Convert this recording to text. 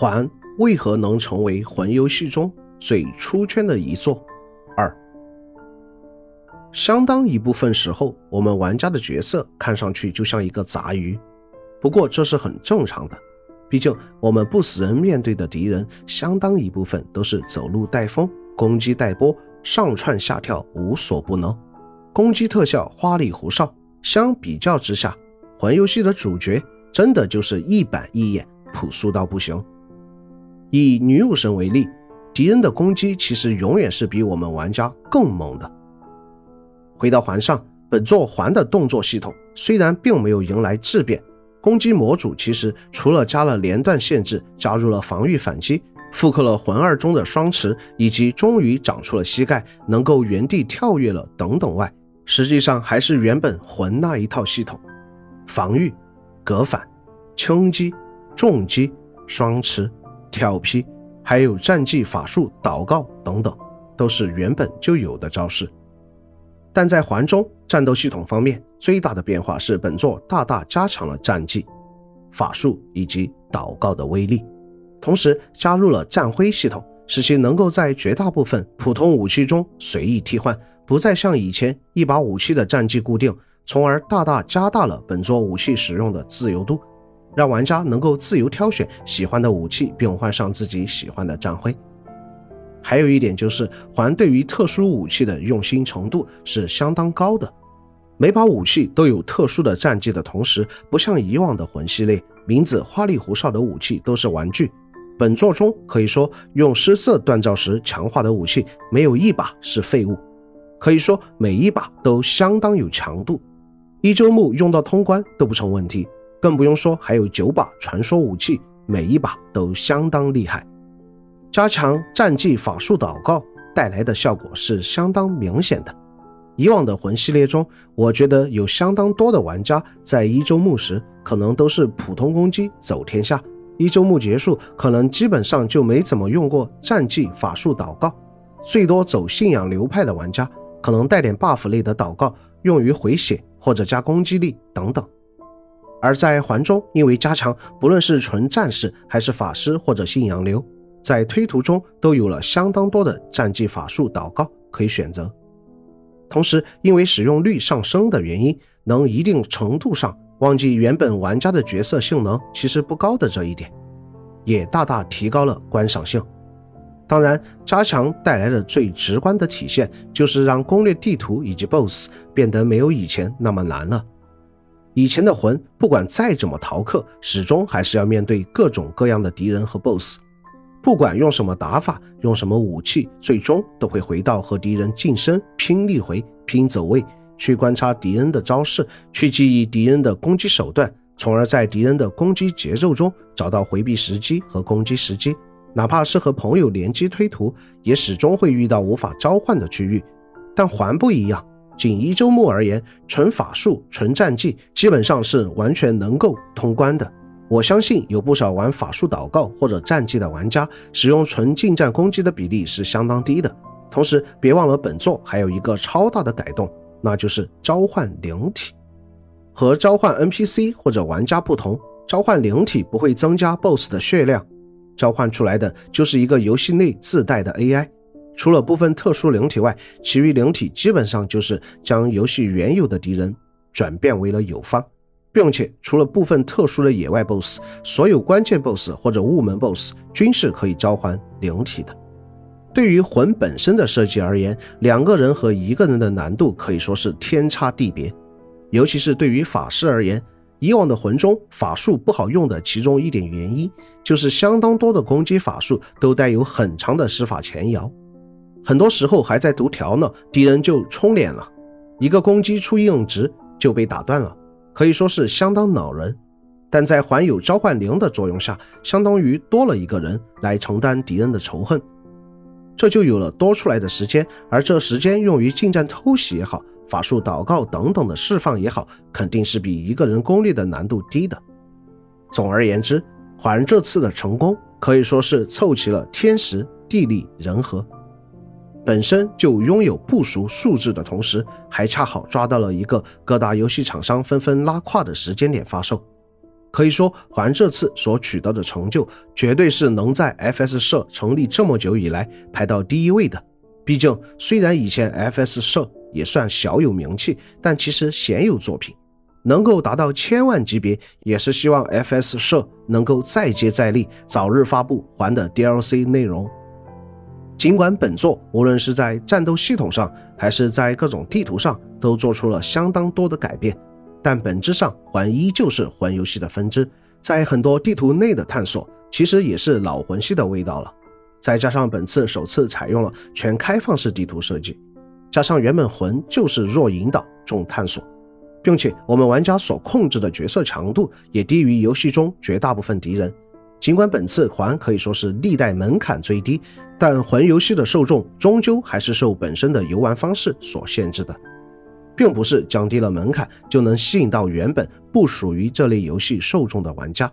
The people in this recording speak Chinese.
环为何能成为魂游戏中最出圈的一作？二，相当一部分时候，我们玩家的角色看上去就像一个杂鱼，不过这是很正常的，毕竟我们不死人面对的敌人，相当一部分都是走路带风，攻击带波，上窜下跳，无所不能，攻击特效花里胡哨。相比较之下，魂游戏的主角真的就是一板一眼，朴素到不行。以女武神为例，敌人的攻击其实永远是比我们玩家更猛的。回到环上，本作环的动作系统虽然并没有迎来质变，攻击模组其实除了加了连段限制，加入了防御反击，复刻了魂二中的双持，以及终于长出了膝盖，能够原地跳跃了等等外，实际上还是原本魂那一套系统，防御、格反、轻击、重击、双持。跳劈，还有战技、法术、祷告等等，都是原本就有的招式。但在环中战斗系统方面，最大的变化是本作大大加强了战技、法术以及祷告的威力，同时加入了战徽系统，使其能够在绝大部分普通武器中随意替换，不再像以前一把武器的战绩固定，从而大大加大了本作武器使用的自由度。让玩家能够自由挑选喜欢的武器，并换上自己喜欢的战徽。还有一点就是，环对于特殊武器的用心程度是相当高的。每把武器都有特殊的战绩的同时，不像以往的魂系列，名字花里胡哨的武器都是玩具。本作中可以说用失色锻造时强化的武器，没有一把是废物，可以说每一把都相当有强度。一周目用到通关都不成问题。更不用说，还有九把传说武器，每一把都相当厉害。加强战技法术祷告带来的效果是相当明显的。以往的魂系列中，我觉得有相当多的玩家在一周目时可能都是普通攻击走天下，一周目结束可能基本上就没怎么用过战技法术祷告，最多走信仰流派的玩家可能带点 buff 类的祷告，用于回血或者加攻击力等等。而在环中，因为加强，不论是纯战士还是法师或者信仰流，在推图中都有了相当多的战技法术祷告可以选择。同时，因为使用率上升的原因，能一定程度上忘记原本玩家的角色性能其实不高的这一点，也大大提高了观赏性。当然，加强带来的最直观的体现，就是让攻略地图以及 BOSS 变得没有以前那么难了。以前的魂不管再怎么逃课，始终还是要面对各种各样的敌人和 BOSS。不管用什么打法，用什么武器，最终都会回到和敌人近身拼力回、拼走位，去观察敌人的招式，去记忆敌人的攻击手段，从而在敌人的攻击节奏中找到回避时机和攻击时机。哪怕是和朋友联机推图，也始终会遇到无法召唤的区域。但环不一样。仅一周目而言，纯法术、纯战技基本上是完全能够通关的。我相信有不少玩法术祷告或者战技的玩家，使用纯近战攻击的比例是相当低的。同时，别忘了本作还有一个超大的改动，那就是召唤灵体。和召唤 NPC 或者玩家不同，召唤灵体不会增加 BOSS 的血量，召唤出来的就是一个游戏内自带的 AI。除了部分特殊灵体外，其余灵体基本上就是将游戏原有的敌人转变为了友方，并且除了部分特殊的野外 BOSS，所有关键 BOSS 或者雾门 BOSS 均是可以召唤灵体的。对于魂本身的设计而言，两个人和一个人的难度可以说是天差地别。尤其是对于法师而言，以往的魂中法术不好用的其中一点原因，就是相当多的攻击法术都带有很长的施法前摇。很多时候还在读条呢，敌人就冲脸了，一个攻击出硬直就被打断了，可以说是相当恼人。但在环有召唤灵的作用下，相当于多了一个人来承担敌人的仇恨，这就有了多出来的时间，而这时间用于近战偷袭也好，法术祷告等等的释放也好，肯定是比一个人攻略的难度低的。总而言之，环这次的成功可以说是凑齐了天时地利人和。本身就拥有不俗素质的同时，还恰好抓到了一个各大游戏厂商纷纷拉胯的时间点发售。可以说，环这次所取得的成就，绝对是能在 FS 社成立这么久以来排到第一位的。毕竟，虽然以前 FS 社也算小有名气，但其实鲜有作品。能够达到千万级别，也是希望 FS 社能够再接再厉，早日发布环的 DLC 内容。尽管本作无论是在战斗系统上，还是在各种地图上，都做出了相当多的改变。但本质上，魂依旧是魂游戏的分支，在很多地图内的探索，其实也是老魂系的味道了。再加上本次首次采用了全开放式地图设计，加上原本魂就是弱引导重探索，并且我们玩家所控制的角色强度也低于游戏中绝大部分敌人。尽管本次环可以说是历代门槛最低，但环游戏的受众终究还是受本身的游玩方式所限制的。并不是降低了门槛就能吸引到原本不属于这类游戏受众的玩家。